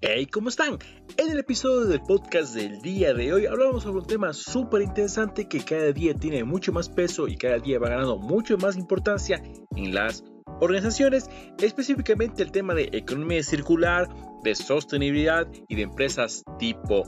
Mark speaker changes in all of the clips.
Speaker 1: Hey, ¿cómo están? En el episodio del podcast del día de hoy hablamos sobre un tema súper interesante que cada día tiene mucho más peso y cada día va ganando mucho más importancia en las organizaciones, específicamente el tema de economía circular, de sostenibilidad y de empresas tipo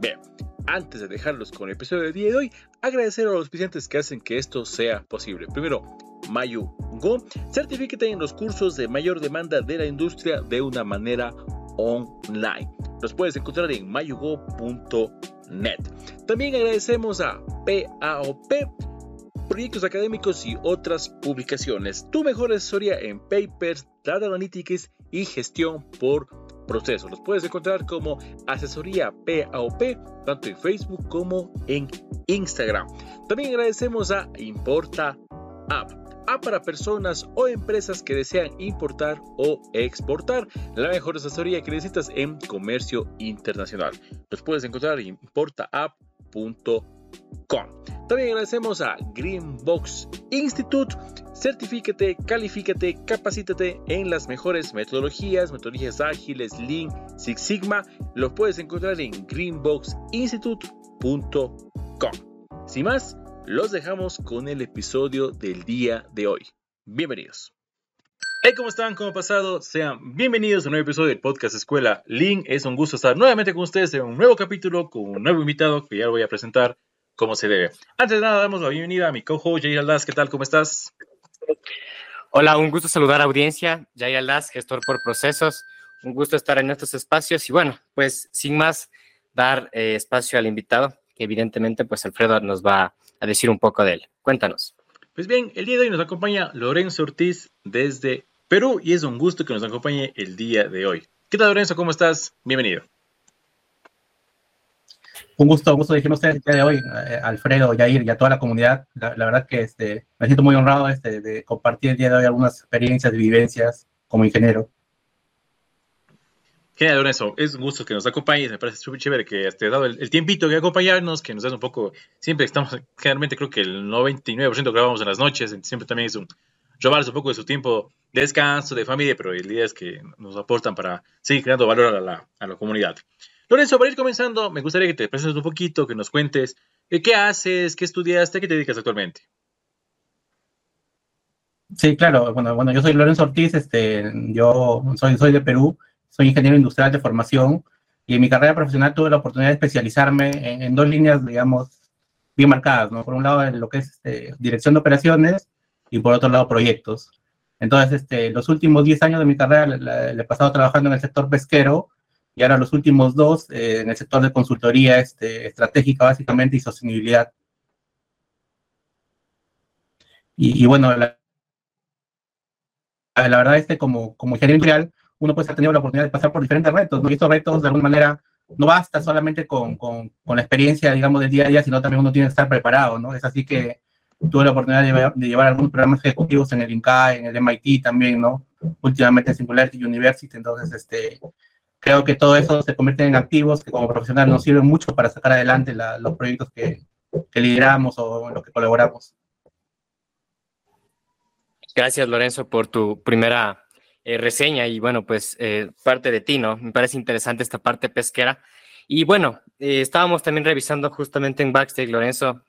Speaker 1: B. Antes de dejarlos con el episodio del día de hoy, agradecer a los auspiciantes que hacen que esto sea posible. Primero, Mayu Go, certifícate en los cursos de mayor demanda de la industria de una manera online. Los puedes encontrar en mayugo.net. También agradecemos a PAOP, proyectos académicos y otras publicaciones. Tu mejor asesoría en papers, data analytics y gestión por proceso. Los puedes encontrar como asesoría PAOP, tanto en Facebook como en Instagram. También agradecemos a Importa App a para personas o empresas que desean importar o exportar. La mejor asesoría que necesitas en comercio internacional. Los puedes encontrar en importaapp.com. También agradecemos a Greenbox Institute. Certifícate, califícate, capacítate en las mejores metodologías, metodologías ágiles, Lean, Six Sigma. Los puedes encontrar en greenboxinstitute.com. Sin más, los dejamos con el episodio del día de hoy. Bienvenidos. Hey, ¿cómo están? ¿Cómo ha pasado? Sean bienvenidos a un nuevo episodio del podcast Escuela Link. Es un gusto estar nuevamente con ustedes en un nuevo capítulo con un nuevo invitado que ya lo voy a presentar como se debe. Antes de nada, damos la bienvenida a mi cojo Jair Aldaz. ¿Qué tal? ¿Cómo estás?
Speaker 2: Hola, un gusto saludar a audiencia. Jair Aldaz, gestor por procesos. Un gusto estar en estos espacios y bueno, pues sin más, dar eh, espacio al invitado, que evidentemente pues Alfredo nos va a decir un poco de él. Cuéntanos.
Speaker 1: Pues bien, el día de hoy nos acompaña Lorenzo Ortiz desde Perú y es un gusto que nos acompañe el día de hoy. ¿Qué tal, Lorenzo? ¿Cómo estás? Bienvenido.
Speaker 3: Un gusto, un gusto dijimos el día de hoy, eh, Alfredo, Yair y a toda la comunidad. La, verdad que este, me siento muy honrado este, de compartir el día de hoy algunas experiencias y vivencias como ingeniero.
Speaker 1: Genial, eso. Es un gusto que nos acompañes. Me parece súper chévere que te dado el, tiempito de acompañarnos, que nos das un poco. Siempre estamos, generalmente creo que el 99% grabamos en las noches. Siempre también es un robarse un poco de su tiempo de descanso, de familia, pero es que nos aportan para seguir creando valor a la, a comunidad. Lorenzo, para ir comenzando, me gustaría que te presentes un poquito, que nos cuentes eh, qué haces, qué estudiaste, qué te dedicas actualmente.
Speaker 3: Sí, claro. Bueno, bueno, yo soy Lorenzo Ortiz, este, yo soy, soy de Perú soy ingeniero industrial de formación y en mi carrera profesional tuve la oportunidad de especializarme en, dos líneas, digamos, bien marcadas, ¿no? Por un lado, en lo que es este, dirección de operaciones y por otro lado, proyectos. Entonces, este, los últimos 10 años de mi carrera le, he pasado trabajando en el sector pesquero y ahora los últimos dos eh, en el sector de consultoría este, estratégica, básicamente, y sostenibilidad. Y, bueno, la, la, verdad es que como, como ingeniero industrial, uno pues ha tenido la oportunidad de pasar por diferentes retos, ¿no? Y estos retos, de alguna manera, no basta solamente con, con, la experiencia, digamos, del día a día, sino también uno tiene que estar preparado, ¿no? Es así que tuve la oportunidad de llevar, algunos programas ejecutivos en el INCAE, en el MIT también, ¿no? Últimamente en Singularity University, entonces, este, creo que todo eso se convierte en activos que como profesional nos sirven mucho para sacar adelante los proyectos que, que lideramos o en los que colaboramos.
Speaker 2: Gracias, Lorenzo, por tu primera eh, reseña y bueno, pues eh, parte de ti, ¿no? Me parece interesante esta parte pesquera. Y bueno, eh, estábamos también revisando justamente en Backstage, Lorenzo,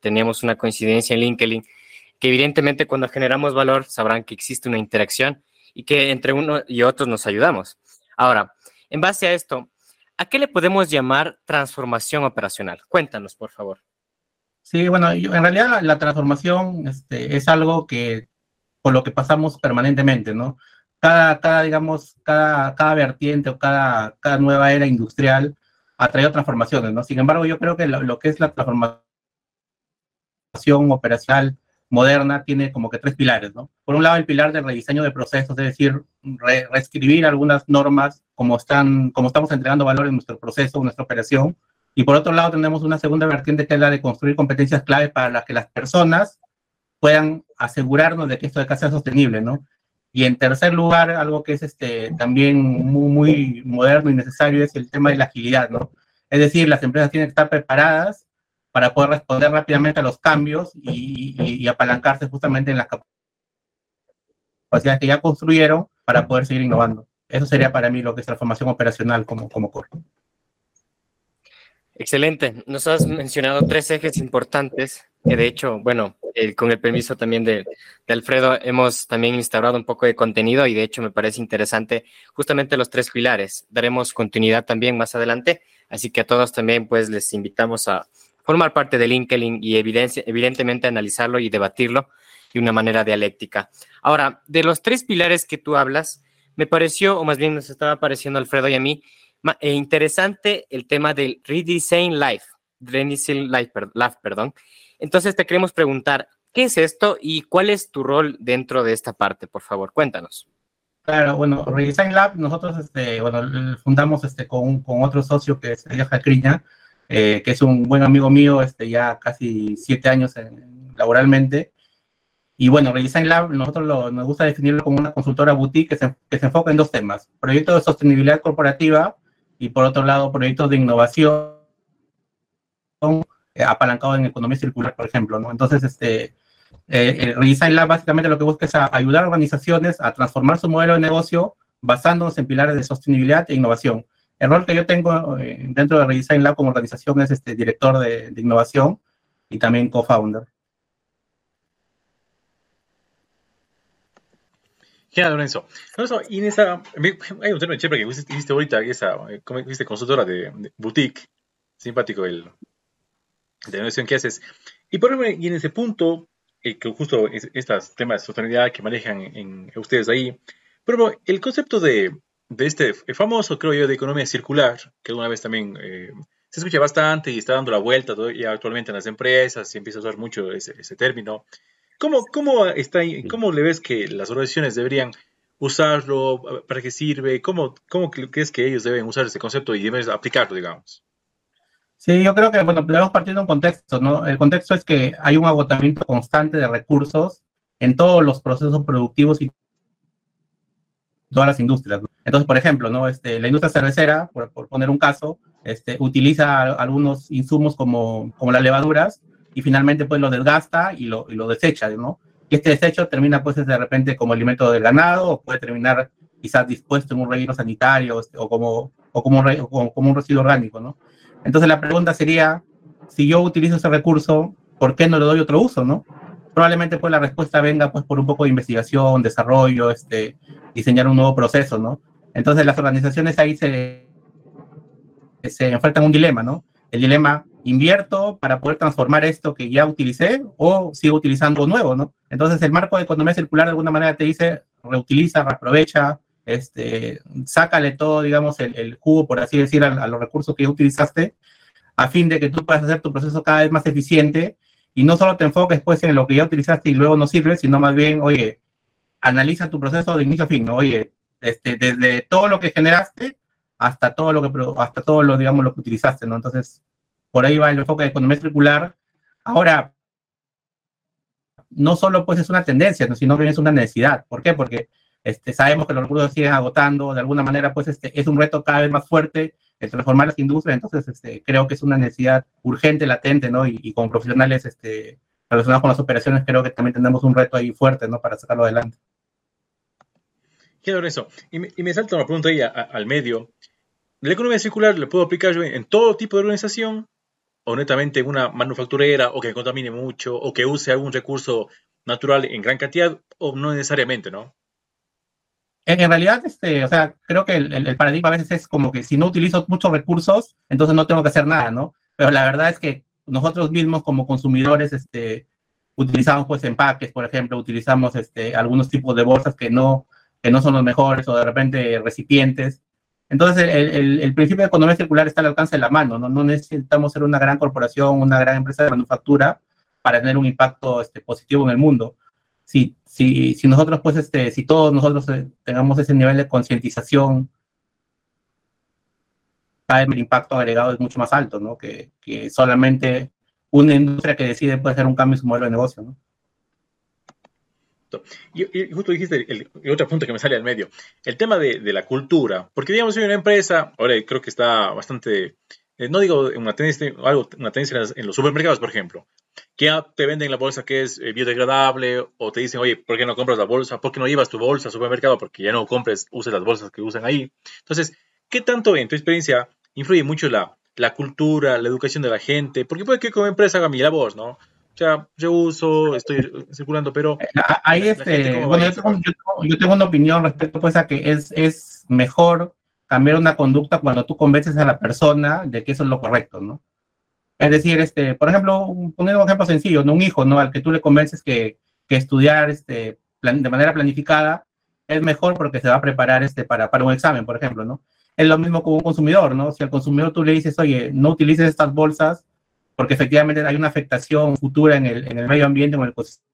Speaker 2: teníamos una coincidencia en LinkedIn, que evidentemente cuando generamos valor sabrán que existe una interacción y que entre uno y otros nos ayudamos. Ahora, en base a esto, ¿a qué le podemos llamar transformación operacional? Cuéntanos, por favor.
Speaker 3: Sí, bueno, en realidad la transformación este, es algo que por lo que pasamos permanentemente, ¿no? Cada, cada digamos, cada, cada vertiente o cada, cada nueva era industrial ha traído transformaciones, ¿no? Sin embargo, yo creo que lo, que es la transformación operacional moderna tiene como que tres pilares, ¿no? Por un lado, el pilar del rediseño de procesos, es decir, reescribir algunas normas como, están, como estamos entregando valor en nuestro proceso, en nuestra operación. Y por otro lado, tenemos una segunda vertiente que es la de construir competencias clave para las que las personas puedan asegurarnos de que esto de sea sostenible, ¿no? Y en tercer lugar, algo que es este, también muy, muy moderno y necesario es el tema de la agilidad, ¿no? Es decir, las empresas tienen que estar preparadas para poder responder rápidamente a los cambios y, apalancarse justamente en las capacidades que ya construyeron para poder seguir innovando. Eso sería para mí lo que es transformación operacional como, como core.
Speaker 2: Excelente. Nos has mencionado tres ejes importantes que de hecho, bueno, con el permiso también de, Alfredo, hemos también instaurado un poco de contenido y de hecho me parece interesante justamente los tres pilares. Daremos continuidad también más adelante, así que a todos también pues les invitamos a formar parte de LinkedIn y evidentemente analizarlo y debatirlo de una manera dialéctica. Ahora, de los tres pilares que tú hablas, me pareció, o más bien nos estaba pareciendo Alfredo y a mí, eh, interesante el tema del Redesign Life, Redesign Life, perdón. Entonces te queremos preguntar, ¿qué es esto y cuál es tu rol dentro de esta parte? Por favor, cuéntanos.
Speaker 3: Claro, bueno, Redesign Lab, nosotros este, bueno, fundamos este, con, con otro socio que es Jacriña, eh, que es un buen amigo mío, este, ya casi siete años laboralmente. Y bueno, Redesign Lab, nosotros lo, nos gusta definirlo como una consultora boutique que se, que se enfoca en dos temas, proyectos de sostenibilidad corporativa y por otro lado proyectos de innovación eh, apalancado en economía circular, por ejemplo, ¿no? Entonces, este, eh, el Redesign Lab básicamente lo que busca es ayudar a organizaciones a transformar su modelo de negocio basándonos en pilares de sostenibilidad e innovación. El rol que yo tengo eh, dentro de Redesign Lab como organización es este, director de, innovación y también co-founder.
Speaker 4: Genial, Lorenzo. Lorenzo, y en esa, hay un término chévere que hiciste ahorita, esa, como dijiste, consultora de, de, boutique, simpático el, de innovación que haces. Y por ejemplo, y en ese punto, eh, que justo estos temas de sostenibilidad que manejan en, ustedes ahí, pero el concepto de, de, este famoso, creo yo, de economía circular, que alguna vez también eh, se escucha bastante y está dando la vuelta y actualmente en las empresas, se empieza a usar mucho ese, ese término. ¿Cómo, cómo, está, ¿Cómo le ves que las organizaciones deberían usarlo? ¿Para qué sirve? ¿Cómo, cómo crees que ellos deben usar ese concepto y deben aplicarlo, digamos?
Speaker 3: Sí, yo creo que, bueno, debemos partir de un contexto, ¿no? El contexto es que hay un agotamiento constante de recursos en todos los procesos productivos y todas las industrias. Entonces, por ejemplo, ¿no? Este, la industria cervecera, por, poner un caso, este, utiliza algunos insumos como, como las levaduras y finalmente pues lo desgasta y lo, y lo desecha, ¿no? Y este desecho termina pues de repente como alimento del ganado o puede terminar quizás dispuesto en un relleno sanitario este, o como, o como, un, como un residuo orgánico, ¿no? Entonces la pregunta sería, si yo utilizo ese recurso, ¿por qué no le doy otro uso, no? Probablemente pues la respuesta venga pues por un poco de investigación, desarrollo, este, diseñar un nuevo proceso, ¿no? Entonces las organizaciones ahí se, se enfrentan a un dilema, ¿no? El dilema, invierto para poder transformar esto que ya utilicé o sigo utilizando nuevo, ¿no? Entonces el marco de economía circular de alguna manera te dice, reutiliza, reaprovecha, este, sácale todo, digamos, el, el jugo, por así decir, a, los recursos que utilizaste, a fin de que tú puedas hacer tu proceso cada vez más eficiente y no solo te enfoques pues en lo que ya utilizaste y luego no sirve, sino más bien, oye, analiza tu proceso de inicio a fin, ¿no? Oye, este, desde todo lo que generaste hasta todo lo que, hasta todo lo, digamos, lo que utilizaste, ¿no? Entonces, por ahí va el enfoque de economía circular. Ahora, no solo pues es una tendencia, sino que es una necesidad. ¿Por qué? Porque este, sabemos que los recursos siguen agotando, de alguna manera, pues este, es un reto cada vez más fuerte el transformar las industrias, entonces este, creo que es una necesidad urgente, latente, ¿no? Y, como profesionales este, relacionados con las operaciones, creo que también tenemos un reto ahí fuerte, ¿no? Para sacarlo adelante.
Speaker 4: Quiero eso. Y me, y salta una pregunta ahí al medio. ¿La economía circular le puedo aplicar yo en todo tipo de organización? ¿O netamente en una manufacturera o que contamine mucho o que use algún recurso natural en gran cantidad? ¿O no necesariamente, no?
Speaker 3: En, realidad, este, o sea, creo que el, paradigma a veces es como que si no utilizo muchos recursos, entonces no tengo que hacer nada, ¿no? Pero la verdad es que nosotros mismos como consumidores, este, utilizamos pues empaques, por ejemplo, utilizamos este, algunos tipos de bolsas que no, que no son los mejores o de repente recipientes. Entonces, el, principio de economía circular está al alcance de la mano, ¿no? No necesitamos ser una gran corporación, una gran empresa de manufactura para tener un impacto este, positivo en el mundo. Si nosotros, pues, este, si todos nosotros eh, tengamos ese nivel de concientización, el impacto agregado es mucho más alto, ¿no? Que, que, solamente una industria que decide puede hacer un cambio en su modelo de negocio, ¿no?
Speaker 4: Y, justo dijiste el, otro punto que me sale al medio, el tema de, la cultura, porque digamos, soy una empresa, ahora creo que está bastante eh, no digo una tendencia, algo, una tendencia en los supermercados, por ejemplo, que ya te venden la bolsa que es eh, biodegradable o te dicen, oye, ¿por qué no compras la bolsa? ¿Por qué no llevas tu bolsa al supermercado? Porque ya no compres, uses las bolsas que usan ahí. Entonces, ¿qué tanto en tu experiencia influye mucho la, la cultura, la educación de la gente? Porque puede que como empresa haga mi labor, ¿no? Sea, yo uso, estoy circulando, pero...
Speaker 3: Eh, ahí este, bueno, yo tengo, yo, tengo, una opinión respecto pues a que es, es mejor cambiar una conducta cuando tú convences a la persona de que eso es lo correcto, ¿no? Es decir, este, por ejemplo, poniendo un ejemplo sencillo, ¿no? un hijo, ¿no? Al que tú le convences que, que estudiar este, de manera planificada es mejor porque se va a preparar este, para, para un examen, por ejemplo, ¿no? Es lo mismo con un consumidor, ¿no? Si al consumidor tú le dices, oye, no utilices estas bolsas porque efectivamente hay una afectación futura en el, en el medio ambiente en el ecosistema,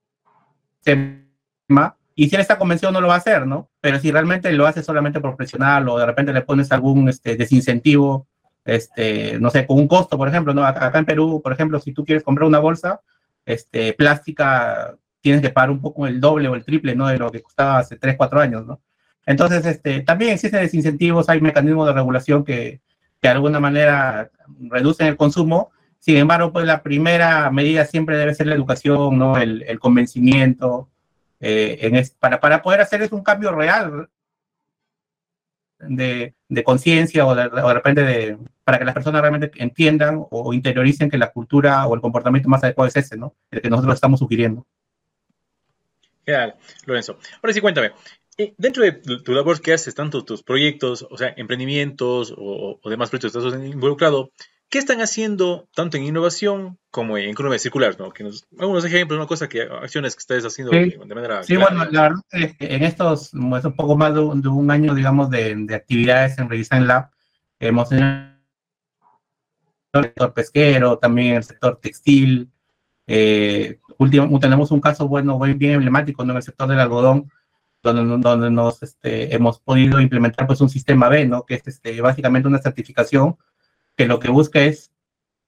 Speaker 3: y si él está convencido no lo va a hacer, ¿no? Pero si realmente lo hace solamente por presionarlo, de repente le pones algún este, desincentivo este, no sé, con un costo, por ejemplo, ¿no? Acá en Perú, por ejemplo, si tú quieres comprar una bolsa este, plástica, tienes que pagar un poco el doble o el triple, ¿no? De lo que costaba hace 3, 4 años, ¿no? Entonces, este, también existen desincentivos, hay mecanismos de regulación que, que de alguna manera reducen el consumo. Sin embargo, pues la primera medida siempre debe ser la educación, ¿no? El, el convencimiento, eh, en para, para poder hacer es un cambio real de, de conciencia o, de, repente de, para que las personas realmente entiendan o, interioricen que la cultura o el comportamiento más adecuado es ese, ¿no? El que nosotros estamos sugiriendo.
Speaker 4: Genial, Lorenzo. Ahora sí, cuéntame. Eh, dentro de tu labor que haces, tanto tus proyectos, o sea, emprendimientos o, o demás proyectos que estás involucrado, ¿Qué están haciendo tanto en innovación como en economía circular? ¿no? Que nos, algunos ejemplos, una cosa que acciones que ustedes haciendo
Speaker 3: de manera. Sí, bueno, la verdad es que en estos, un poco más de un, año, digamos, de, de, actividades en Redesign Lab, hemos tenido el sector pesquero, también el sector textil. Eh, último, tenemos un caso bueno, bien emblemático ¿no? en el sector del algodón, donde, donde nos este, hemos podido implementar pues, un sistema B, ¿no? que es este, básicamente una certificación que lo que busca es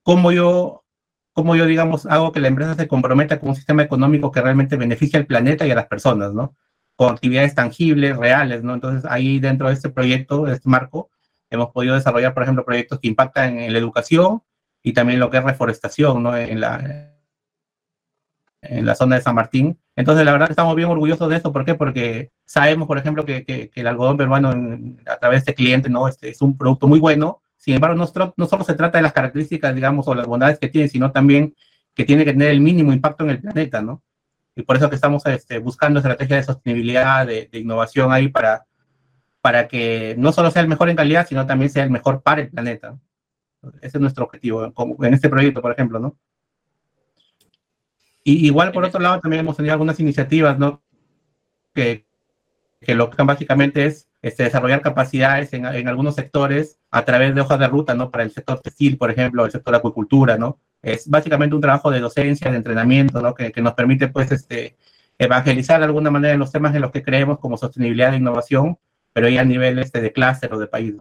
Speaker 3: cómo yo, cómo yo, digamos, hago que la empresa se comprometa con un sistema económico que realmente beneficie al planeta y a las personas, ¿no? Con actividades tangibles, reales, ¿no? Entonces, ahí dentro de este proyecto, de este marco, hemos podido desarrollar, por ejemplo, proyectos que impactan en la educación y también lo que es reforestación, ¿no? En la, en la zona de San Martín. Entonces, la verdad estamos bien orgullosos de esto. ¿Por qué? Porque sabemos, por ejemplo, que, que, el algodón peruano a través de este cliente, ¿no? Este, es un producto muy bueno sin embargo, no, no solo se trata de las características, digamos, o las bondades que tiene, sino también que tiene que tener el mínimo impacto en el planeta, ¿no? Y por eso que estamos este, buscando estrategias de sostenibilidad, de, innovación ahí para, para que no solo sea el mejor en calidad, sino también sea el mejor para el planeta. Ese es nuestro objetivo, como en este proyecto, por ejemplo, ¿no? Y igual, por otro lado, también hemos tenido algunas iniciativas, ¿no? Que, que lo que básicamente es este, desarrollar capacidades en, algunos sectores a través de hojas de ruta, ¿no? Para el sector textil, por ejemplo, el sector acuicultura, ¿no? Es básicamente un trabajo de docencia, de entrenamiento, ¿no? Que, nos permite, pues, este, evangelizar de alguna manera en los temas en los que creemos como sostenibilidad e innovación, pero ya a nivel este, de clúster o de país.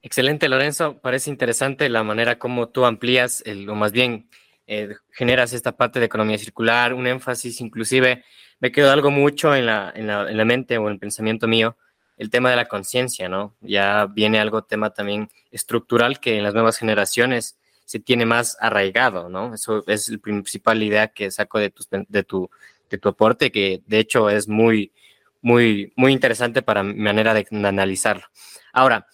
Speaker 2: Excelente, Lorenzo. Parece interesante la manera como tú amplías, el, o más bien eh, generas esta parte de economía circular, un énfasis inclusive me quedó algo mucho en la, en la, en la mente o en el pensamiento mío, el tema de la conciencia, ¿no? Ya viene algo tema también estructural que en las nuevas generaciones se tiene más arraigado, ¿no? Eso es la principal idea que saco de tu, de tu, de tu aporte, que de hecho es muy, muy, muy interesante para mi manera de, analizarlo. Ahora,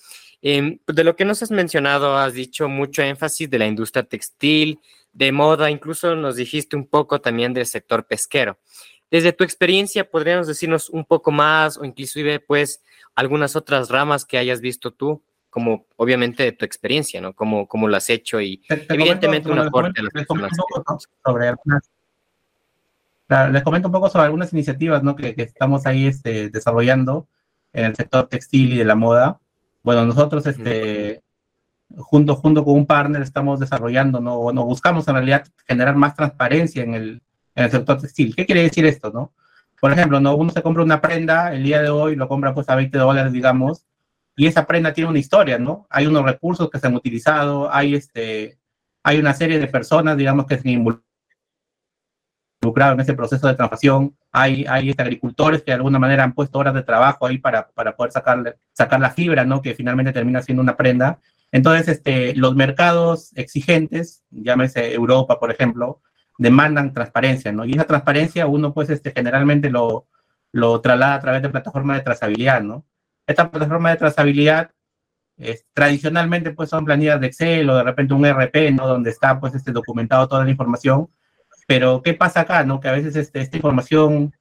Speaker 2: eh, de lo que nos has mencionado, has dicho mucho énfasis de la industria textil, de moda, incluso nos dijiste un poco también del sector pesquero. Desde tu experiencia, ¿podríamos decirnos un poco más o inclusive pues algunas otras ramas que hayas visto tú? Como obviamente de tu experiencia, ¿no? Como, como lo has hecho y evidentemente un aporte a las personas.
Speaker 3: sobre algunas, les comento un poco sobre algunas iniciativas ¿no? que, estamos ahí este, desarrollando en el sector textil y de la moda. Bueno, nosotros este, junto, junto con un partner estamos desarrollando, ¿no? O no, buscamos en realidad generar más transparencia en el, en el sector textil. ¿Qué quiere decir esto, no? Por ejemplo, ¿no? uno se compra una prenda el día de hoy, lo compra pues a 20 dólares, digamos, y esa prenda tiene una historia, ¿no? Hay unos recursos que se han utilizado, hay, este, hay una serie de personas, digamos, que se han involucrado, en ese proceso de transformación. Hay, hay este, agricultores que de alguna manera han puesto horas de trabajo ahí para, para poder sacarle, sacar la fibra, ¿no? Que finalmente termina siendo una prenda. Entonces, este, los mercados exigentes, llámese Europa, por ejemplo, demandan transparencia, ¿no? Y esa transparencia uno, pues, este, generalmente lo, lo traslada a través de plataformas de trazabilidad, ¿no? Esta plataforma de trazabilidad tradicionalmente pues son planillas de Excel o de repente un RP, ¿no? Donde está pues este documentado toda la información. Pero ¿qué pasa acá, no? Que a veces este, esta información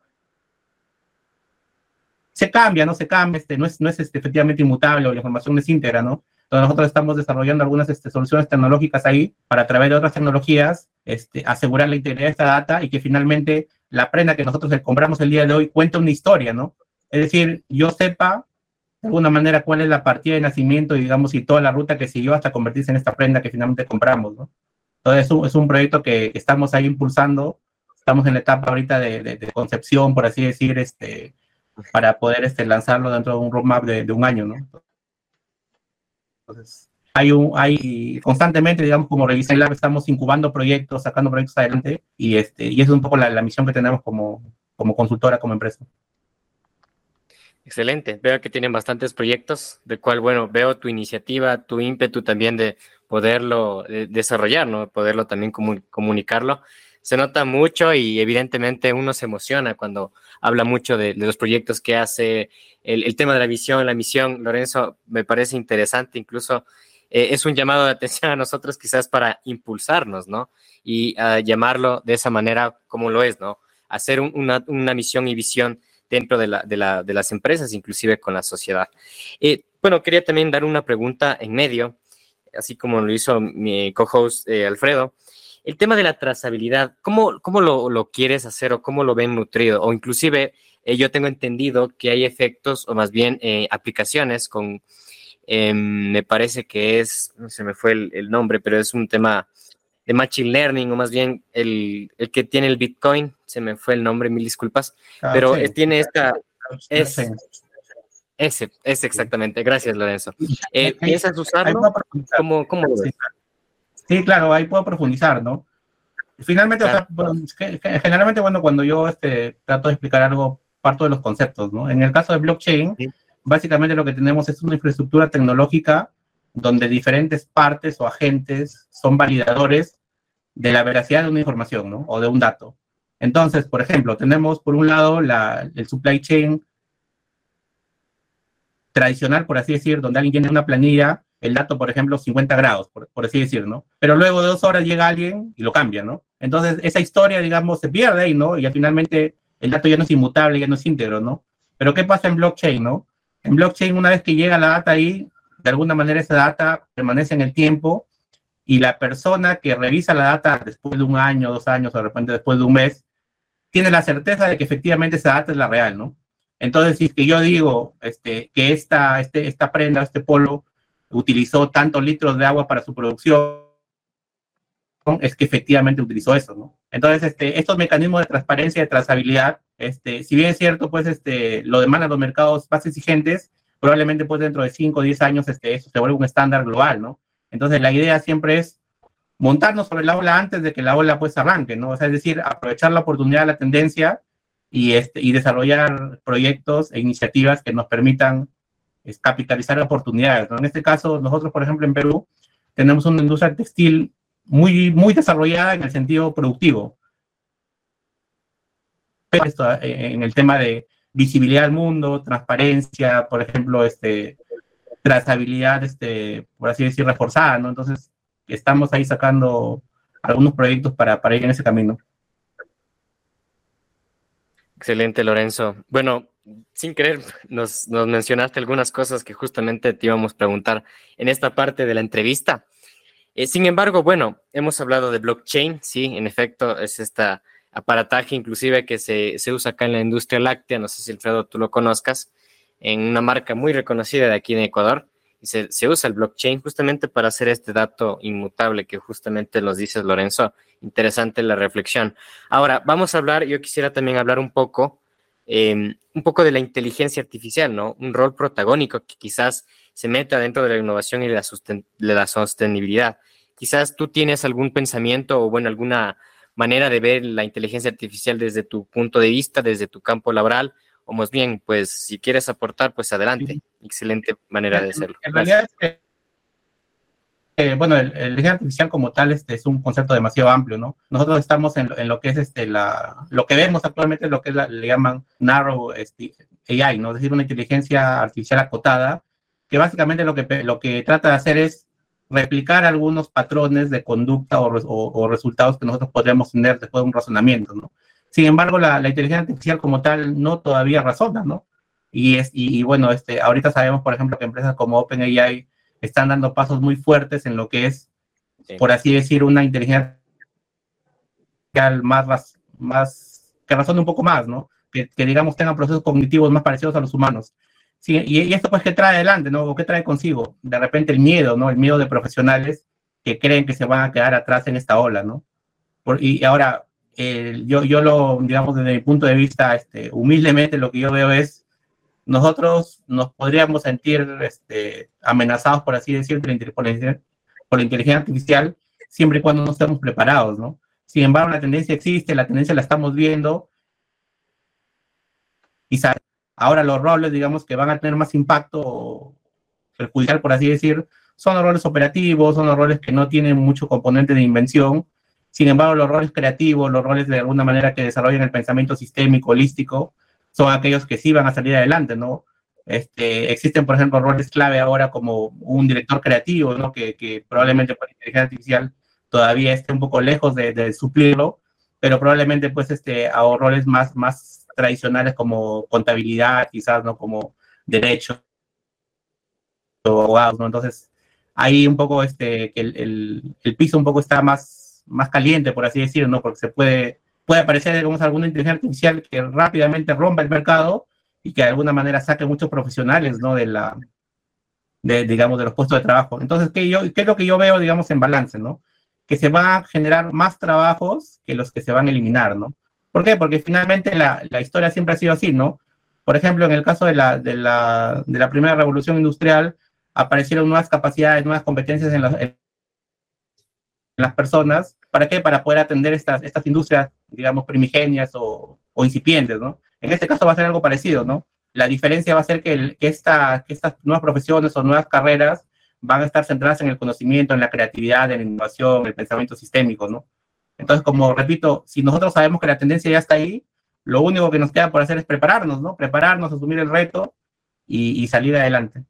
Speaker 3: se cambia, ¿no? Se cambia, este, no es, no es este, efectivamente inmutable o la información no es íntegra, ¿no? Entonces nosotros estamos desarrollando algunas este, soluciones tecnológicas ahí para a través de otras tecnologías este, asegurar la integridad de esta data y que finalmente la prenda que nosotros le compramos el día de hoy cuente una historia, ¿no? Es decir, yo sepa de alguna manera cuál es la partida de nacimiento, digamos, y toda la ruta que siguió hasta convertirse en esta prenda que finalmente compramos, ¿no? Entonces es un, es un proyecto que, estamos ahí impulsando, estamos en la etapa ahorita de, de, concepción, por así decir, este, para poder este, lanzarlo dentro de un roadmap de, de un año, ¿no? Entonces, hay, un, hay constantemente, digamos, como Revisa Lab, estamos incubando proyectos, sacando proyectos adelante, y, este, y esa es un poco la, la misión que tenemos como, como consultora, como empresa.
Speaker 2: Excelente. Veo que tienen bastantes proyectos, de cual, bueno, veo tu iniciativa, tu ímpetu también de poderlo desarrollar, ¿no? Poderlo también comunicarlo. Se nota mucho y evidentemente uno se emociona cuando habla mucho de, los proyectos que hace, el, tema de la visión, la misión. Lorenzo, me parece interesante, incluso eh, es un llamado de atención a nosotros quizás para impulsarnos, ¿no? Y llamarlo de esa manera como lo es, ¿no? Hacer una, una misión y visión dentro de, la, de, la, de las empresas, inclusive con la sociedad. Eh, bueno, quería también dar una pregunta en medio, así como lo hizo mi co-host eh, Alfredo. El tema de la trazabilidad, ¿cómo, cómo lo, lo, quieres hacer o cómo lo ven nutrido? O inclusive eh, yo tengo entendido que hay efectos o más bien aplicaciones con, em, me parece que es, no se me fue el, el nombre, pero es un tema de Machine Learning, o más bien el, el, que tiene el Bitcoin, se me fue el nombre, mil disculpas, ah, pero tiene esta... Es, ese, ese exactamente, gracias Lorenzo. Eh, ¿Piensas usarlo? ¿Cómo, cómo lo ves?
Speaker 3: Sí, claro, ahí puedo profundizar, ¿no? Finalmente, generalmente, bueno, cuando yo este, trato de explicar algo, parto de los conceptos, ¿no? En el caso de blockchain, básicamente lo que tenemos es una infraestructura tecnológica donde diferentes partes o agentes son validadores de la veracidad de una información, ¿no? O de un dato. Entonces, por ejemplo, tenemos por un lado la, el supply chain tradicional, por así decir, donde alguien tiene una planilla, el dato, por ejemplo, 50 grados, por, así decir, ¿no? Pero luego de dos horas llega alguien y lo cambia, ¿no? Entonces, esa historia, digamos, se pierde ahí, ¿no? Y finalmente el dato ya no es inmutable, ya no es íntegro, ¿no? Pero ¿qué pasa en blockchain, no? En blockchain, una vez que llega la data ahí, de alguna manera esa data permanece en el tiempo y la persona que revisa la data después de un año, dos años o de repente después de un mes, tiene la certeza de que efectivamente esa data es la real, ¿no? Entonces, si es que yo digo este, que esta, este, esta prenda, este polo, utilizó tantos litros de agua para su producción, es que efectivamente utilizó eso, ¿no? Entonces, este, estos mecanismos de transparencia y de trazabilidad, este, si bien es cierto, pues este, lo demandan los mercados más exigentes, probablemente pues dentro de 5 o 10 años este, eso se vuelve un estándar global, ¿no? Entonces la idea siempre es montarnos sobre la ola antes de que la ola pues arranque, ¿no? O sea, es decir, aprovechar la oportunidad, la tendencia y, este, y desarrollar proyectos e iniciativas que nos permitan es, capitalizar oportunidades. En este caso, nosotros, por ejemplo, en Perú, tenemos una industria textil muy, muy desarrollada en el sentido productivo. Pero esto, eh, en el tema de visibilidad al mundo, transparencia, por ejemplo, este, trazabilidad, este, por así decir, reforzada, ¿no? Entonces, estamos ahí sacando algunos proyectos para, para ir en ese camino.
Speaker 2: Excelente, Lorenzo. Bueno, sin querer, nos, nos, mencionaste algunas cosas que justamente te íbamos a preguntar en esta parte de la entrevista. Eh, sin embargo, bueno, hemos hablado de blockchain, sí, en efecto, es esta aparataje inclusive que se, se, usa acá en la industria láctea, no sé si Alfredo tú lo conozcas, en una marca muy reconocida de aquí en Ecuador, se, usa el blockchain justamente para hacer este dato inmutable que justamente los dices, Lorenzo. Interesante la reflexión. Ahora, vamos a hablar, yo quisiera también hablar un poco, eh, un poco de la inteligencia artificial, ¿no? Un rol protagónico que quizás se meta dentro de la innovación y de la, de la sostenibilidad. Quizás tú tienes algún pensamiento o, bueno, alguna manera de ver la inteligencia artificial desde tu punto de vista, desde tu campo laboral, o más bien, pues si quieres aportar, pues adelante. Excelente manera de hacerlo.
Speaker 3: En realidad es que, bueno, el, inteligencia artificial como tal este, es un concepto demasiado amplio, ¿no? Nosotros estamos en, lo que es este, la, lo que vemos actualmente, lo que es le llaman narrow este, AI, ¿no? Es decir, una inteligencia artificial acotada, que básicamente lo que, lo que trata de hacer es replicar algunos patrones de conducta o, resultados que nosotros podríamos tener después de un razonamiento, ¿no? Sin embargo, la, inteligencia artificial como tal no todavía razona, ¿no? Y, es, y, bueno, este, ahorita sabemos, por ejemplo, que empresas como OpenAI están dando pasos muy fuertes en lo que es, por así decir, una inteligencia artificial más, más que razone un poco más, ¿no? Que, que, digamos tenga procesos cognitivos más parecidos a los humanos. Sí, y, esto pues, ¿qué trae adelante, no? ¿O qué trae consigo? De repente el miedo, ¿no? El miedo de profesionales que creen que se van a quedar atrás en esta ola, ¿no? y ahora, yo, yo lo, digamos, desde mi punto de vista, este, humildemente lo que yo veo es, nosotros nos podríamos sentir este, amenazados, por así decirlo, por la, por la inteligencia artificial, siempre y cuando no estemos preparados, ¿no? Sin embargo, la tendencia existe, la tendencia la estamos viendo, y Ahora los roles, digamos, que van a tener más impacto perjudicial, por así decir, son los roles operativos, son los roles que no tienen mucho componente de invención. Sin embargo, los roles creativos, los roles de alguna manera que desarrollan el pensamiento sistémico, holístico, son aquellos que sí van a salir adelante, ¿no? Este, existen, por ejemplo, roles clave ahora como un director creativo, ¿no? Que, probablemente por inteligencia artificial todavía esté un poco lejos de, suplirlo, pero probablemente pues este, a roles más, tradicionales como contabilidad, quizás, ¿no? Como derecho, abogados, ¿no? Entonces, ahí un poco este, el, piso un poco está más, más caliente, por así decirlo, ¿no? Porque se puede, puede aparecer, digamos, alguna inteligencia artificial que rápidamente rompa el mercado y que de alguna manera saque muchos profesionales, ¿no? De la, de, digamos, de los puestos de trabajo. Entonces, ¿qué, yo, ¿qué es lo que yo veo, digamos, en balance, ¿no? Que se van a generar más trabajos que los que se van a eliminar, ¿no? ¿Por qué? Porque finalmente la, la, historia siempre ha sido así, ¿no? Por ejemplo, en el caso de la, de la, de la primera revolución industrial, aparecieron nuevas capacidades, nuevas competencias en, en las personas. ¿Para qué? Para poder atender estas, estas industrias, digamos, primigenias o, o, incipientes, ¿no? En este caso va a ser algo parecido, ¿no? La diferencia va a ser que, el, que, esta, que estas nuevas profesiones o nuevas carreras van a estar centradas en el conocimiento, en la creatividad, en la innovación, en el pensamiento sistémico, ¿no? Entonces, como repito, si nosotros sabemos que la tendencia ya está ahí, lo único que nos queda por hacer es prepararnos, ¿no? Prepararnos, asumir el reto y, salir adelante.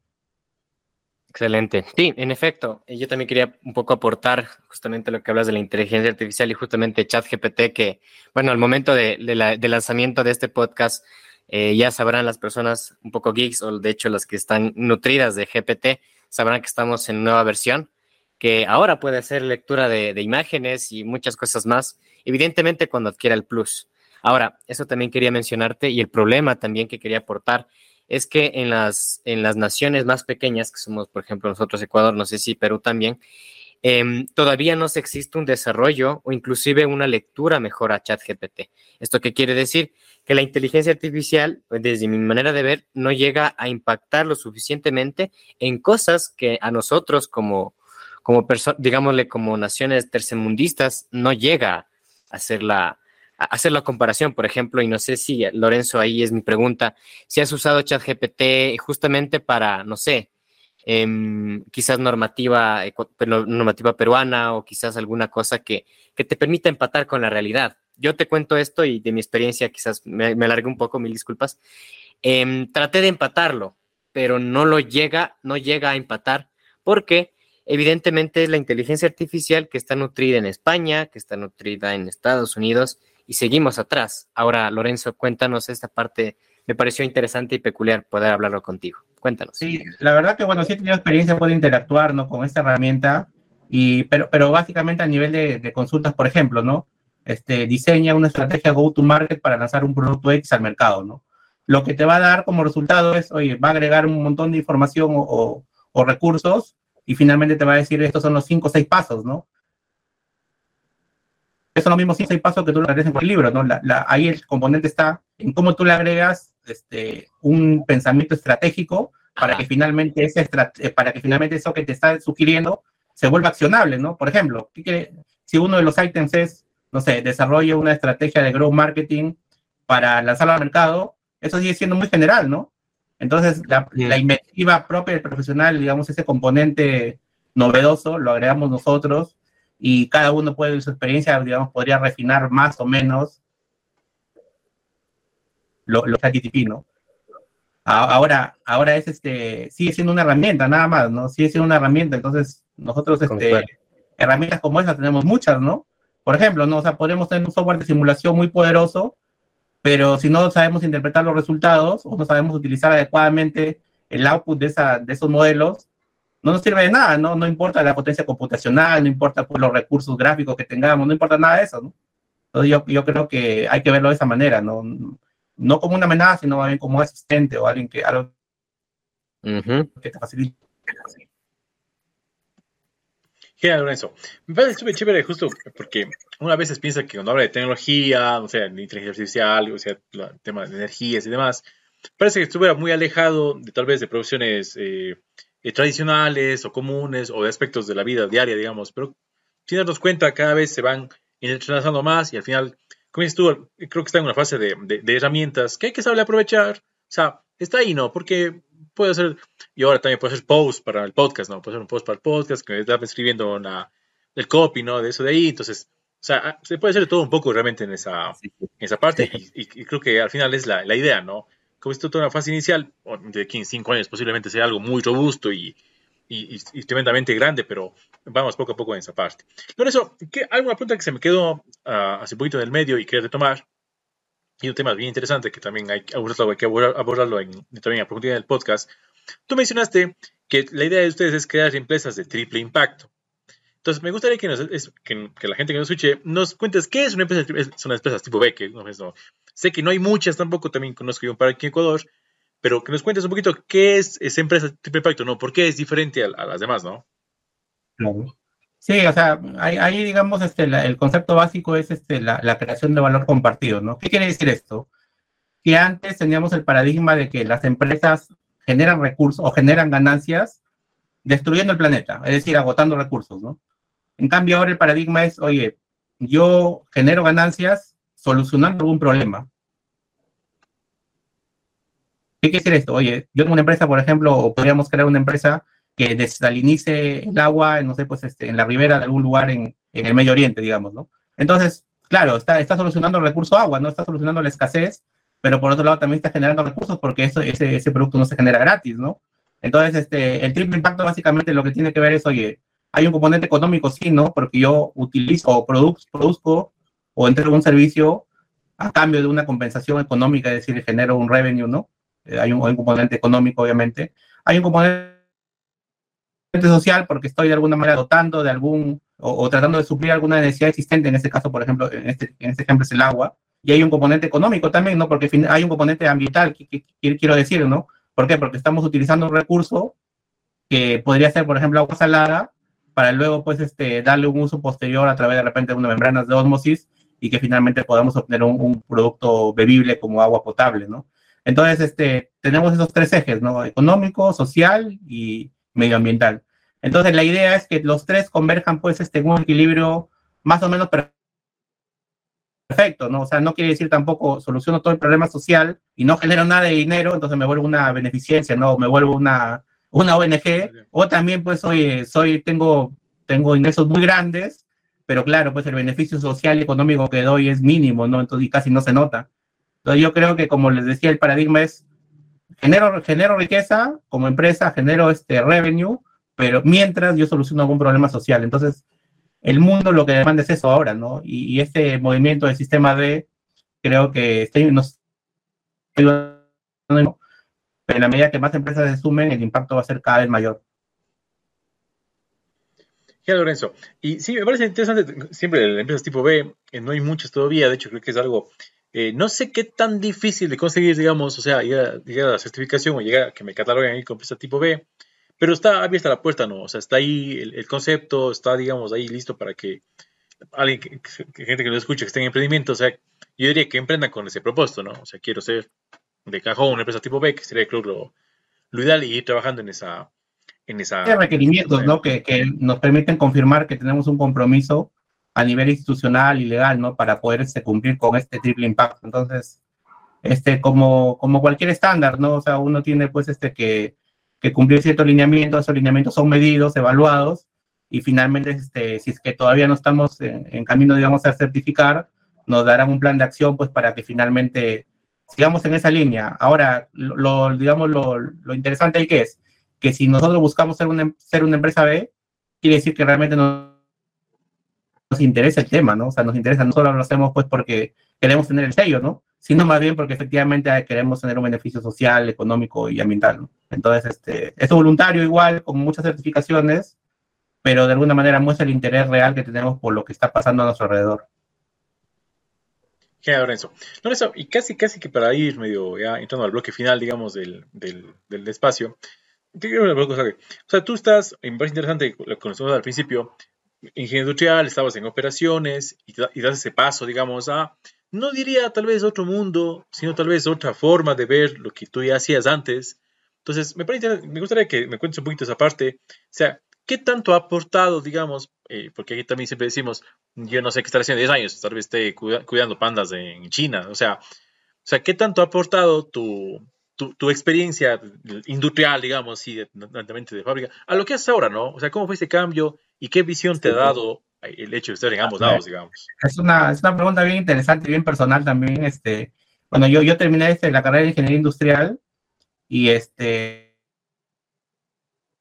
Speaker 2: Excelente. Sí, en efecto, yo también quería un poco aportar justamente lo que hablas de la inteligencia artificial y justamente ChatGPT, que, bueno, al momento de, del lanzamiento de este podcast, eh, ya sabrán las personas un poco geeks, o de hecho las que están nutridas de GPT, sabrán que estamos en nueva versión que ahora puede hacer lectura de, imágenes y muchas cosas más, evidentemente cuando adquiera el Plus. Ahora, eso también quería mencionarte y el problema también que quería aportar es que en las, en las naciones más pequeñas, que somos, por ejemplo, nosotros Ecuador, no sé si Perú también, em, todavía no se existe un desarrollo o inclusive una lectura mejor a ChatGPT. ¿Esto qué quiere decir? Que la inteligencia artificial, pues, desde mi manera de ver, no llega a impactar lo suficientemente en cosas que a nosotros como, como digámosle, como naciones tercermundistas, no llega a hacer la, hacer la comparación, por ejemplo, y no sé si, Lorenzo, ahí es mi pregunta, si has usado ChatGPT justamente para, no sé, em, quizás normativa, normativa peruana o quizás alguna cosa que, que, te permita empatar con la realidad. Yo te cuento esto y de mi experiencia quizás me, me alargué un poco, mil disculpas. Em, traté de empatarlo, pero no lo llega, no llega a empatar porque Evidentemente es la inteligencia artificial que está nutrida en España, que está nutrida en Estados Unidos y seguimos atrás. Ahora, Lorenzo, cuéntanos esta parte. Me pareció interesante y peculiar poder hablarlo contigo. Cuéntanos.
Speaker 3: Sí, la verdad que bueno, sí he tenido experiencia, puedo interactuar ¿no? con esta herramienta, y, pero, pero básicamente a nivel de, consultas, por ejemplo, ¿no? Este, diseña una estrategia go-to-market para lanzar un producto X al mercado, ¿no? Lo que te va a dar como resultado es, oye, va a agregar un montón de información o, o recursos y finalmente te va a decir estos son los cinco o seis pasos, ¿no? Esos son los mismos cinco o seis pasos que tú lo agregas en el libro, ¿no? La, ahí el componente está en cómo tú le agregas este, un pensamiento estratégico para que finalmente ese eh, para que finalmente eso que te está sugiriendo se vuelva accionable, ¿no? Por ejemplo, si uno de los ítems es no sé, desarrolle una estrategia de growth marketing para lanzarlo al mercado, eso sigue siendo muy general, ¿no? Entonces, la, la inventiva propia del profesional, digamos, ese componente novedoso, lo agregamos nosotros y cada uno puede, su experiencia, digamos, podría refinar más o menos lo, lo ¿no? Ahora, ahora es este, sigue siendo una herramienta, nada más, ¿no? Sigue siendo una herramienta, entonces nosotros, este, herramientas como esa tenemos muchas, ¿no? Por ejemplo, ¿no? O sea, podemos tener un software de simulación muy poderoso, pero si no sabemos interpretar los resultados o no sabemos utilizar adecuadamente el output de, esa, de esos modelos, no nos sirve de nada, ¿no? No importa la potencia computacional, no importa pues, los recursos gráficos que tengamos, no importa nada de eso, ¿no? Entonces yo, yo creo que hay que verlo de esa manera, ¿no? no como una amenaza, sino más bien como un asistente o alguien que, algo que te facilite.
Speaker 4: Genial, Lorenzo. Me parece súper chévere justo porque una veces piensa que cuando habla de tecnología, o sea, de inteligencia artificial, o sea, el tema de energías y demás, parece que estuviera muy alejado de tal vez de producciones eh, eh, tradicionales o comunes o de aspectos de la vida diaria, digamos, pero sin darnos cuenta cada vez se van entrelazando más y al final como dices tú, creo que está en una fase de, herramientas que hay que saber aprovechar. O sea, está ahí, ¿no? Porque puede hacer, y ahora también puede hacer post para el podcast, ¿no? Puede hacer un post para el podcast, que me está escribiendo el copy, ¿no? De eso de ahí. Entonces, o sea, se puede hacer todo un poco realmente en esa, esa parte y, creo que al final es la, idea, ¿no? Como esto toda una fase inicial, de 15, 5 años posiblemente sea algo muy robusto y, tremendamente grande, pero vamos poco a poco en esa parte. Por eso, ¿qué, alguna pregunta que se me quedó uh, hace poquito en el medio y quería retomar, y un tema bien interesante que también hay, que abordarlo en, también a profundidad del podcast. Tú mencionaste que la idea de ustedes es crear empresas de triple impacto. Entonces, me gustaría que, que, la gente que nos escuche nos cuentes qué es una empresa, son las empresas tipo B, que no, sé que no hay muchas tampoco, también conozco yo para aquí en Ecuador, pero que nos cuentes un poquito qué es esa empresa triple impacto, ¿no? ¿Por qué es diferente a, las demás, no?
Speaker 3: Claro. Sí, o sea, ahí, digamos, este, el concepto básico es este, la, creación de valor compartido, ¿no? ¿Qué quiere decir esto? Que antes teníamos el paradigma de que las empresas generan recursos o generan ganancias destruyendo el planeta, es decir, agotando recursos, ¿no? En cambio, ahora el paradigma es, oye, yo genero ganancias solucionando algún problema. ¿Qué quiere decir esto? Oye, yo tengo una empresa, por ejemplo, o podríamos crear una empresa que desalinice el agua, no sé, pues este, en la ribera de algún lugar en, el Medio Oriente, digamos, ¿no? Entonces, claro, está, solucionando el recurso agua, no está solucionando la escasez, pero por otro lado también está generando recursos porque ese, ese producto no se genera gratis, ¿no? Entonces, este, el triple impacto básicamente lo que tiene que ver es, oye, hay un componente económico, sí, ¿no? Porque yo utilizo o produzco, o entrego un servicio a cambio de una compensación económica, es decir, genero un revenue, ¿no? Eh, hay, un, componente económico, obviamente. Hay un componente social porque estoy de alguna manera dotando de algún o, tratando de suplir alguna necesidad existente, en este caso, por ejemplo, en este, en este ejemplo es el agua. Y hay un componente económico también, ¿no? Porque hay un componente ambiental, que, quiero decir, ¿no? ¿Por qué? Porque estamos utilizando un recurso que podría ser, por ejemplo, agua salada, para luego, pues, este, darle un uso posterior a través de repente de unas membranas de osmosis y que finalmente podamos obtener un, un producto bebible como agua potable, ¿no? Entonces, este, tenemos esos tres ejes, ¿no? Económico, social y medioambiental. Entonces, la idea es que los tres converjan, pues, este, en un equilibrio más o menos perfecto, ¿no? O sea, no quiere decir tampoco soluciono todo el problema social y no genero nada de dinero, entonces me vuelvo una beneficencia, ¿no? Me vuelvo una, una ONG, o también, pues, soy, soy, tengo, tengo ingresos muy grandes, pero claro, pues el beneficio social y económico que doy es mínimo, ¿no? Entonces, casi no se nota. Entonces yo creo que, como les decía, el paradigma es genero, genero riqueza como empresa, genero este revenue, pero mientras yo soluciono algún problema social. Entonces, el mundo lo que demanda es eso ahora, ¿no? Y, este movimiento del sistema D, creo que está, nos pero en la medida que más empresas se sumen, el impacto va a ser cada vez mayor.
Speaker 4: Ya, Lorenzo. Y sí, me parece interesante, siempre las empresas tipo B, eh, no hay muchas todavía, de hecho creo que es algo eh, no sé qué tan difícil de conseguir, digamos, o sea, llegar, a la certificación o llegar a que me cataloguen ahí con empresa tipo B, pero está abierta la puerta, ¿no? O sea, está ahí el, concepto, está, digamos, ahí listo para que alguien, gente que lo escuche, que esté en emprendimiento, o sea, yo diría que emprendan con ese propósito, ¿no? O sea, quiero ser de cajón una empresa tipo B, que sería, creo, lo, lo ideal y ir trabajando en esa... En esa
Speaker 3: requerimientos, ¿no? Que, que nos permiten confirmar que tenemos un compromiso a nivel institucional y legal, ¿no? Para poder este, cumplir con este triple impacto. Entonces, este, como, como cualquier estándar, ¿no? O sea, uno tiene pues este que, que cumplir ciertos lineamientos, esos lineamientos son medidos, evaluados, y finalmente, este, si es que todavía no estamos en, camino, digamos, a certificar, nos darán un plan de acción, pues, para que finalmente sigamos en esa línea. Ahora, lo, digamos, lo, lo interesante ahí que es, que si nosotros buscamos ser una, ser una empresa B, quiere decir que realmente nos, nos interesa el tema, ¿no? O sea, nos interesa, no solo lo hacemos pues porque queremos tener el sello, ¿no? Sino más bien porque efectivamente queremos tener un beneficio social, económico y ambiental, ¿no? Entonces, este, es voluntario igual, con muchas certificaciones, pero de alguna manera muestra el interés real que tenemos por lo que está pasando a nuestro alrededor.
Speaker 4: Genial, Lorenzo. Lorenzo, y casi, casi que para ir medio ya entrando al bloque final, digamos, del, del, del espacio, o sea, tú estás, me parece interesante lo conocimos al principio, ingeniería industrial, estabas en operaciones y, y, das ese paso, digamos, a, no diría tal vez otro mundo, sino tal vez otra forma de ver lo que tú ya hacías antes. Entonces, me, parece, me gustaría que me cuentes un poquito esa parte. O sea, ¿qué tanto ha aportado, digamos, eh, porque aquí también siempre decimos, yo no sé qué estar haciendo 10 años, tal vez esté cuidando pandas en China, o sea, o sea, ¿qué tanto ha aportado tu, tu, experiencia industrial, digamos, sí, de, de fábrica, a lo que haces ahora, ¿no? O sea, ¿cómo fue ese cambio y qué visión te ha dado el hecho de estar en ambos lados, digamos?
Speaker 3: Es una, es una pregunta bien interesante, bien personal también. Este, bueno, yo, yo terminé este, la carrera de ingeniería industrial y este,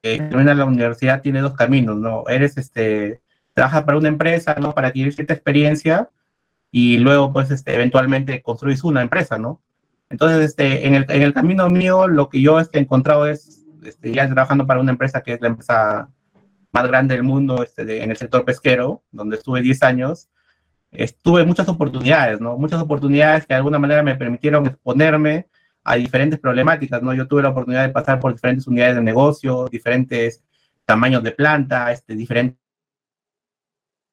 Speaker 3: termina la universidad tiene dos caminos, ¿no? Eres, este, trabajas para una empresa, ¿no? Para adquirir cierta experiencia y luego, pues, este, eventualmente construís una empresa, ¿no? Entonces, este, en, el, en el camino mío, lo que yo este, he encontrado es, este, ya trabajando para una empresa que es la empresa más grande del mundo este, en el sector pesquero, donde estuve 10 años, estuve muchas oportunidades, ¿no? Muchas oportunidades que de alguna manera me permitieron exponerme a diferentes problemáticas, ¿no? Yo tuve la oportunidad de pasar por diferentes unidades de negocio, diferentes tamaños de planta, este, diferentes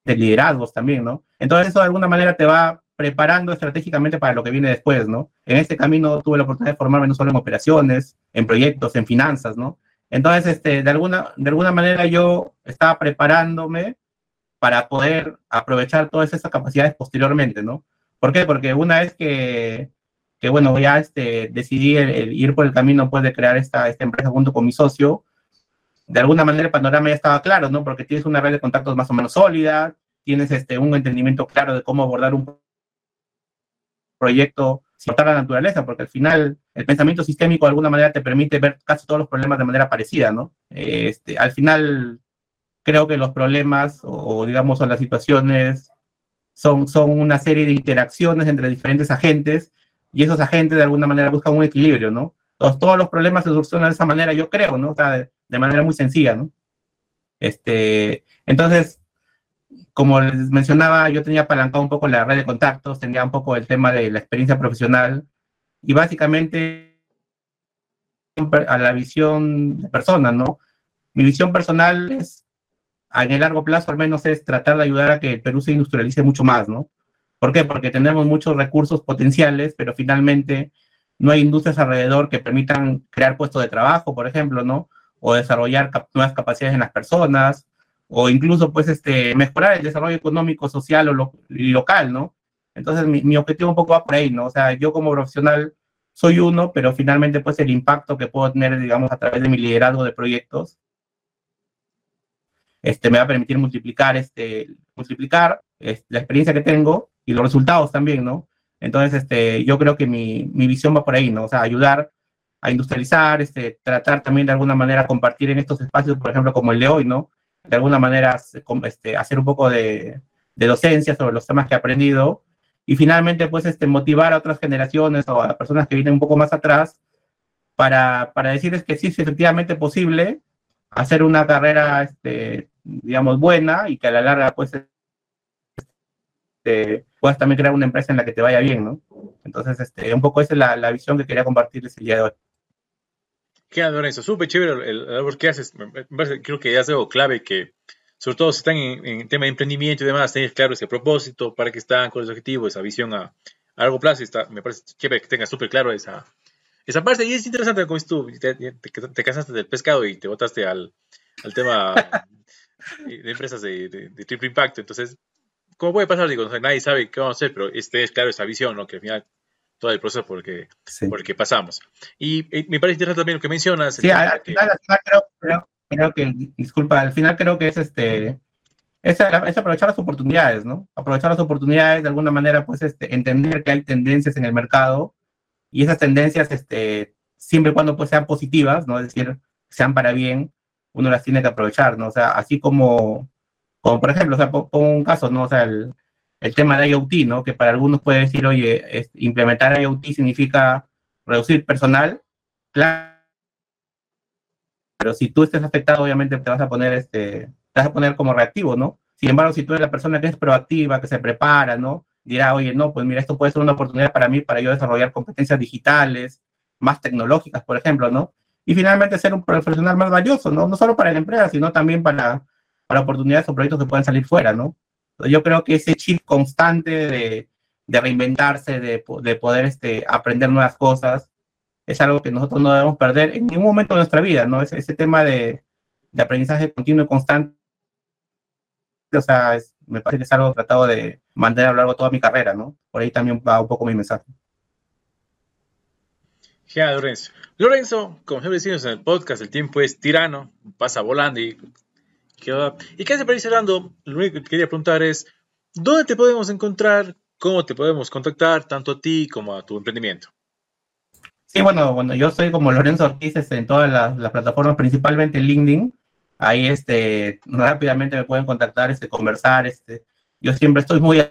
Speaker 3: liderazgos también, ¿no? Entonces eso de alguna manera te va preparando estratégicamente para lo que viene después, ¿no? En este camino tuve la oportunidad de formarme no solo en operaciones, en proyectos, en finanzas, ¿no? Entonces, este, de, alguna, de alguna manera yo estaba preparándome para poder aprovechar todas esas capacidades posteriormente, ¿no? ¿Por qué? Porque una vez que, que bueno, ya este, decidí ir por el camino pues, de crear esta, esta empresa junto con mi socio, de alguna manera el panorama ya estaba claro, ¿no? Porque tienes una red de contactos más o menos sólida, tienes este, un entendimiento claro de cómo abordar un proyecto sin la naturaleza, porque al final el pensamiento sistémico de alguna manera te permite ver casi todos los problemas de manera parecida, ¿no? Este, al final creo que los problemas o, digamos o las situaciones son, son una serie de interacciones entre diferentes agentes y esos agentes de alguna manera buscan un equilibrio, ¿no? Entonces, todos los problemas se solucionan de esa manera, yo creo, ¿no? O sea, de, de manera muy sencilla, ¿no? Este, entonces, como les mencionaba, yo tenía apalancado un poco la red de contactos, tenía un poco el tema de la experiencia profesional y básicamente a la visión de persona, ¿no? Mi visión personal es, en el largo plazo al menos, es tratar de ayudar a que el Perú se industrialice mucho más, ¿no? ¿Por qué? Porque tenemos muchos recursos potenciales, pero finalmente no hay industrias alrededor que permitan crear puestos de trabajo, por ejemplo, ¿no? O desarrollar nuevas capacidades en las personas, o incluso pues este, mejorar el desarrollo económico, social o local, ¿no? Entonces mi, mi, objetivo un poco va por ahí, ¿no? O sea, yo como profesional soy uno, pero finalmente pues el impacto que puedo tener, digamos, a través de mi liderazgo de proyectos, este, me va a permitir multiplicar, este, multiplicar este, la experiencia que tengo y los resultados también, ¿no? Entonces, este, yo creo que mi, mi visión va por ahí, ¿no? O sea, ayudar a industrializar, este, tratar también de alguna manera compartir en estos espacios, por ejemplo, como el de hoy, ¿no? de alguna manera este, hacer un poco de, de, docencia sobre los temas que he aprendido y finalmente pues este, motivar a otras generaciones o a personas que vienen un poco más atrás para, para decirles que sí es efectivamente posible hacer una carrera, este, digamos, buena y que a la larga pues este, puedas también crear una empresa en la que te vaya bien, ¿no? Entonces, este, un poco esa es la, la visión que quería compartirles el día de hoy.
Speaker 4: Qué Lorenzo, súper chévere el, labor que haces. creo que es algo clave que, sobre todo si están en, en, tema de emprendimiento y demás, tener claro ese propósito, para que están con ese objetivo, esa visión a, largo plazo. Está, me parece chévere que tengas súper claro esa, esa parte. Y es interesante como tú te, te, casaste del pescado y te botaste al, al tema de empresas de, de, triple impacto. Entonces, como puede pasar, digo, nadie sabe qué vamos a hacer, pero este es claro esa visión, ¿no? Que al final todo el proceso por el que, por el que pasamos. Y, me parece interesante también lo que mencionas.
Speaker 3: Sí, al, final, creo, creo, que, disculpa, al final creo que es este, es, aprovechar las oportunidades, ¿no? Aprovechar las oportunidades, de alguna manera, pues, este, entender que hay tendencias en el mercado y esas tendencias, este, siempre y cuando pues, sean positivas, ¿no? Es decir, sean para bien, uno las tiene que aprovechar, ¿no? O sea, así como, como por ejemplo, o sea, pongo un caso, ¿no? O sea, el, el tema de IoT, ¿no? Que para algunos puede decir, oye, implementar IoT significa reducir personal, claro. Pero si tú estés afectado, obviamente te vas a poner, este, te vas a poner como reactivo, ¿no? Sin embargo, si tú eres la persona que es proactiva, que se prepara, ¿no? Dirá, oye, no, pues mira, esto puede ser una oportunidad para mí, para yo desarrollar competencias digitales, más tecnológicas, por ejemplo, ¿no? Y finalmente ser un profesional más valioso, ¿no? No solo para la empresa, sino también para, para oportunidades o proyectos que puedan salir fuera, ¿no? Yo creo que ese chip constante de, reinventarse, de, de, poder este, aprender nuevas cosas, es algo que nosotros no debemos perder en ningún momento de nuestra vida, ¿no? Ese, ese tema de, de aprendizaje continuo y constante, o sea, me parece que es algo tratado de mantener a lo largo de toda mi carrera, ¿no? Por ahí también va un poco mi mensaje.
Speaker 4: Genial, Lorenzo. Lorenzo, como siempre decimos en el podcast, el tiempo es tirano, pasa volando y y casi para ir cerrando, lo único que quería preguntar es, ¿dónde te podemos encontrar? ¿Cómo te podemos contactar, tanto a ti como a tu emprendimiento?
Speaker 3: Sí, bueno, bueno yo soy como Lorenzo Ortiz este, en todas las, plataformas, principalmente LinkedIn. Ahí este, rápidamente me pueden contactar, este, conversar. Este. Yo siempre estoy muy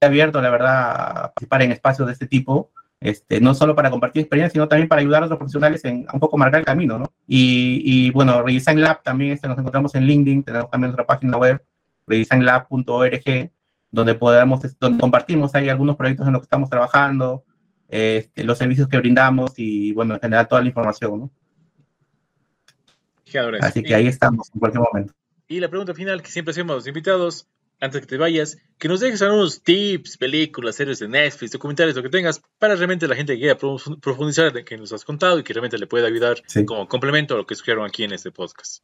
Speaker 3: abierto, la verdad, a participar en espacios de este tipo. Este, no solo para compartir experiencia, sino también para ayudar a otros profesionales en, a un poco marcar el camino, ¿no? Y, y bueno, Redesign Lab también este, nos encontramos en LinkedIn, tenemos también nuestra página web, redesignlab.org, donde podemos, donde compartimos ahí algunos proyectos en los que estamos trabajando, este, los servicios que brindamos y, bueno, en general toda la información, ¿no? Así que ahí estamos en cualquier momento.
Speaker 4: Y la pregunta final que siempre hacemos a los invitados, antes que te vayas, que nos dejes algunos tips, películas, series de Netflix, documentales, lo que tengas, para realmente la gente que quiera profundizar en que nos has contado y que realmente le pueda ayudar como complemento a lo que escucharon aquí en este podcast.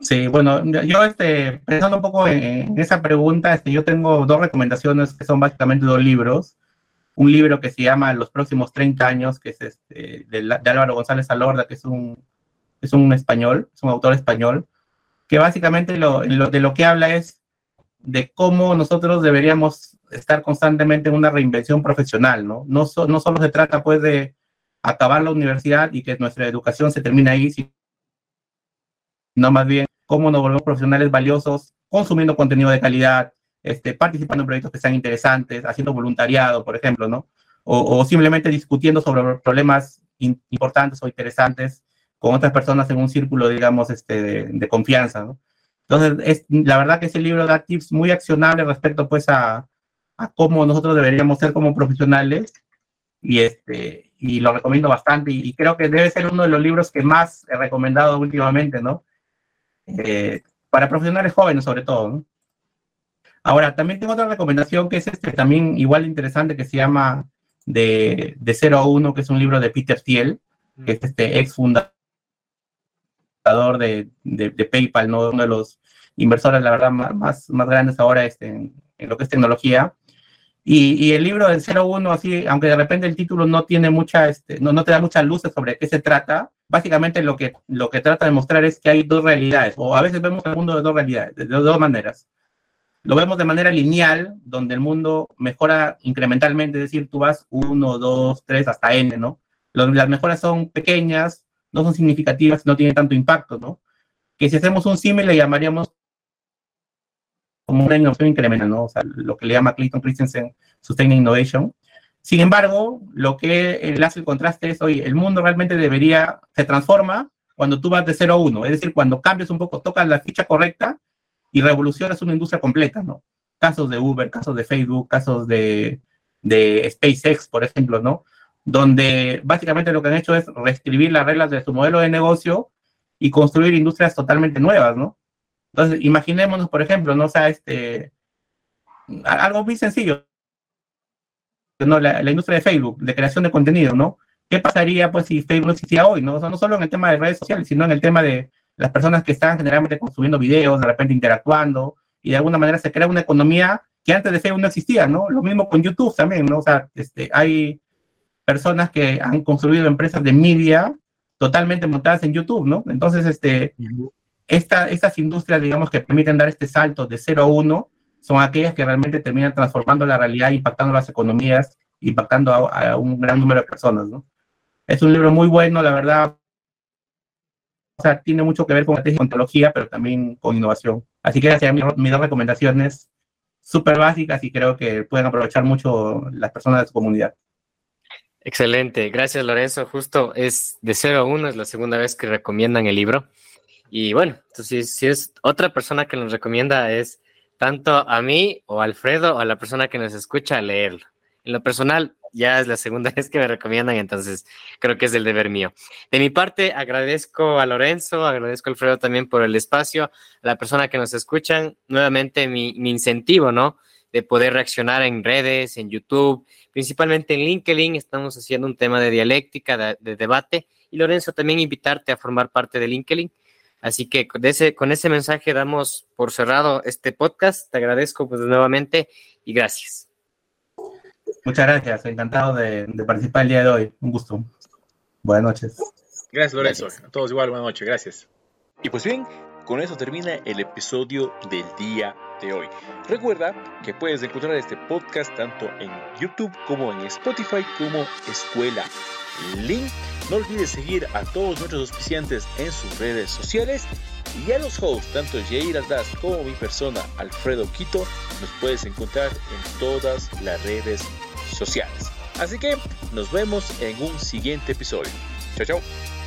Speaker 3: Sí, bueno, yo este, pensando un poco en, esa pregunta, este, yo tengo dos recomendaciones que son básicamente dos libros. Un libro que se llama Los próximos 30 años, que es este, de, de Álvaro González Alorda, que es un, es un español, es un autor español que básicamente lo, de lo que habla es de cómo nosotros deberíamos estar constantemente en una reinvención profesional, ¿no? No, solo se trata pues de acabar la universidad y que nuestra educación se termine ahí, sino más bien cómo nos volvemos profesionales valiosos, consumiendo contenido de calidad, este, participando en proyectos que sean interesantes, haciendo voluntariado, por ejemplo, ¿no? O simplemente discutiendo sobre problemas importantes o interesantes con otras personas en un círculo, digamos, este, de, confianza, ¿no? Entonces, es, la verdad que ese libro da tips muy accionables respecto, pues, a, cómo nosotros deberíamos ser como profesionales y, este, y lo recomiendo bastante y, creo que debe ser uno de los libros que más he recomendado últimamente, ¿no? Eh, para profesionales jóvenes sobre todo. Ahora, también tengo otra recomendación que es este también igual interesante que se llama De, de 0 a 1, que es un libro de Peter Thiel, que es este ex fundador de, de, PayPal, ¿no? uno de los inversores, la verdad, más, más grandes ahora este, en, lo que es tecnología. Y, y el libro del 01, así, aunque de repente el título no tiene mucha, este, no, no te da muchas luces sobre qué se trata, básicamente lo que, lo que trata de mostrar es que hay dos realidades, o a veces vemos el mundo de dos realidades, de, dos maneras. Lo vemos de manera lineal, donde el mundo mejora incrementalmente, es decir, tú vas 1, 2, 3 hasta n, ¿no? Las mejoras son pequeñas, no son significativas, no tienen tanto impacto, ¿no? Que si hacemos un símil le llamaríamos como una innovación incremental, ¿no? O sea, lo que le llama Clayton Christensen Sustained Innovation. Sin embargo, lo que hace el contraste es, oye, el mundo realmente debería, se transforma cuando tú vas de 0 a 1, es decir, cuando cambias un poco, tocas la ficha correcta y revolucionas una industria completa, ¿no? Casos de Uber, casos de Facebook, casos de, de SpaceX, por ejemplo, ¿no? Donde básicamente lo que han hecho es reescribir las reglas de su modelo de negocio y construir industrias totalmente nuevas, ¿no? Entonces, imaginémonos, por ejemplo, ¿no? O sea, este, algo muy sencillo, ¿no? La, industria de Facebook, de creación de contenido, ¿no? ¿Qué pasaría, pues, si Facebook existía hoy, ¿no? No solo en el tema de redes sociales, sino en el tema de las personas que están generalmente consumiendo videos, de repente interactuando, y de alguna manera se crea una economía que antes de Facebook no existía, ¿no? Lo mismo con YouTube también, ¿no? O sea, este, hay personas que han construido empresas de media totalmente montadas en YouTube, ¿no? Entonces, este, esta, estas industrias, digamos, que permiten dar este salto de 0 a 1, son aquellas que realmente terminan transformando la realidad, impactando las economías, impactando a, un gran número de personas, ¿no? Es un libro muy bueno, la verdad. O sea, tiene mucho que ver con, con tecnología, pero también con innovación. Así que esas mis, mis dos recomendaciones súper básicas y creo que pueden aprovechar mucho las personas de su comunidad.
Speaker 2: Excelente, gracias Lorenzo. Justo es de 0 a 1, es la segunda vez que recomiendan el libro. Y bueno, entonces si es otra persona que nos recomienda es tanto a mí o a Alfredo o a la persona que nos escucha leerlo. En lo personal, ya es la segunda vez que me recomiendan, entonces creo que es el deber mío. De mi parte, agradezco a Lorenzo, agradezco a Alfredo también por el espacio, a la persona que nos escuchan, nuevamente mi, mi incentivo, ¿no? De poder reaccionar en redes, en YouTube, principalmente en LinkedIn, estamos haciendo un tema de dialéctica, de, de debate, y Lorenzo, también invitarte a formar parte de LinkedIn. Así que con ese, con ese mensaje damos por cerrado este podcast. Te agradezco pues nuevamente y gracias.
Speaker 3: Muchas gracias, encantado de, participar el día de hoy. Un gusto. Buenas noches.
Speaker 1: Gracias, Lorenzo. A todos igual, buenas noches. Gracias. Y pues bien, con eso termina el episodio del día de hoy. Recuerda que puedes encontrar este podcast tanto en YouTube como en Spotify como Escuela Link. No olvides seguir a todos nuestros auspiciantes en sus redes sociales y a los hosts, tanto Jair Aldaz como mi persona Alfredo Quito, nos puedes encontrar en todas las redes sociales. Así que nos vemos en un siguiente episodio. Chao, chao.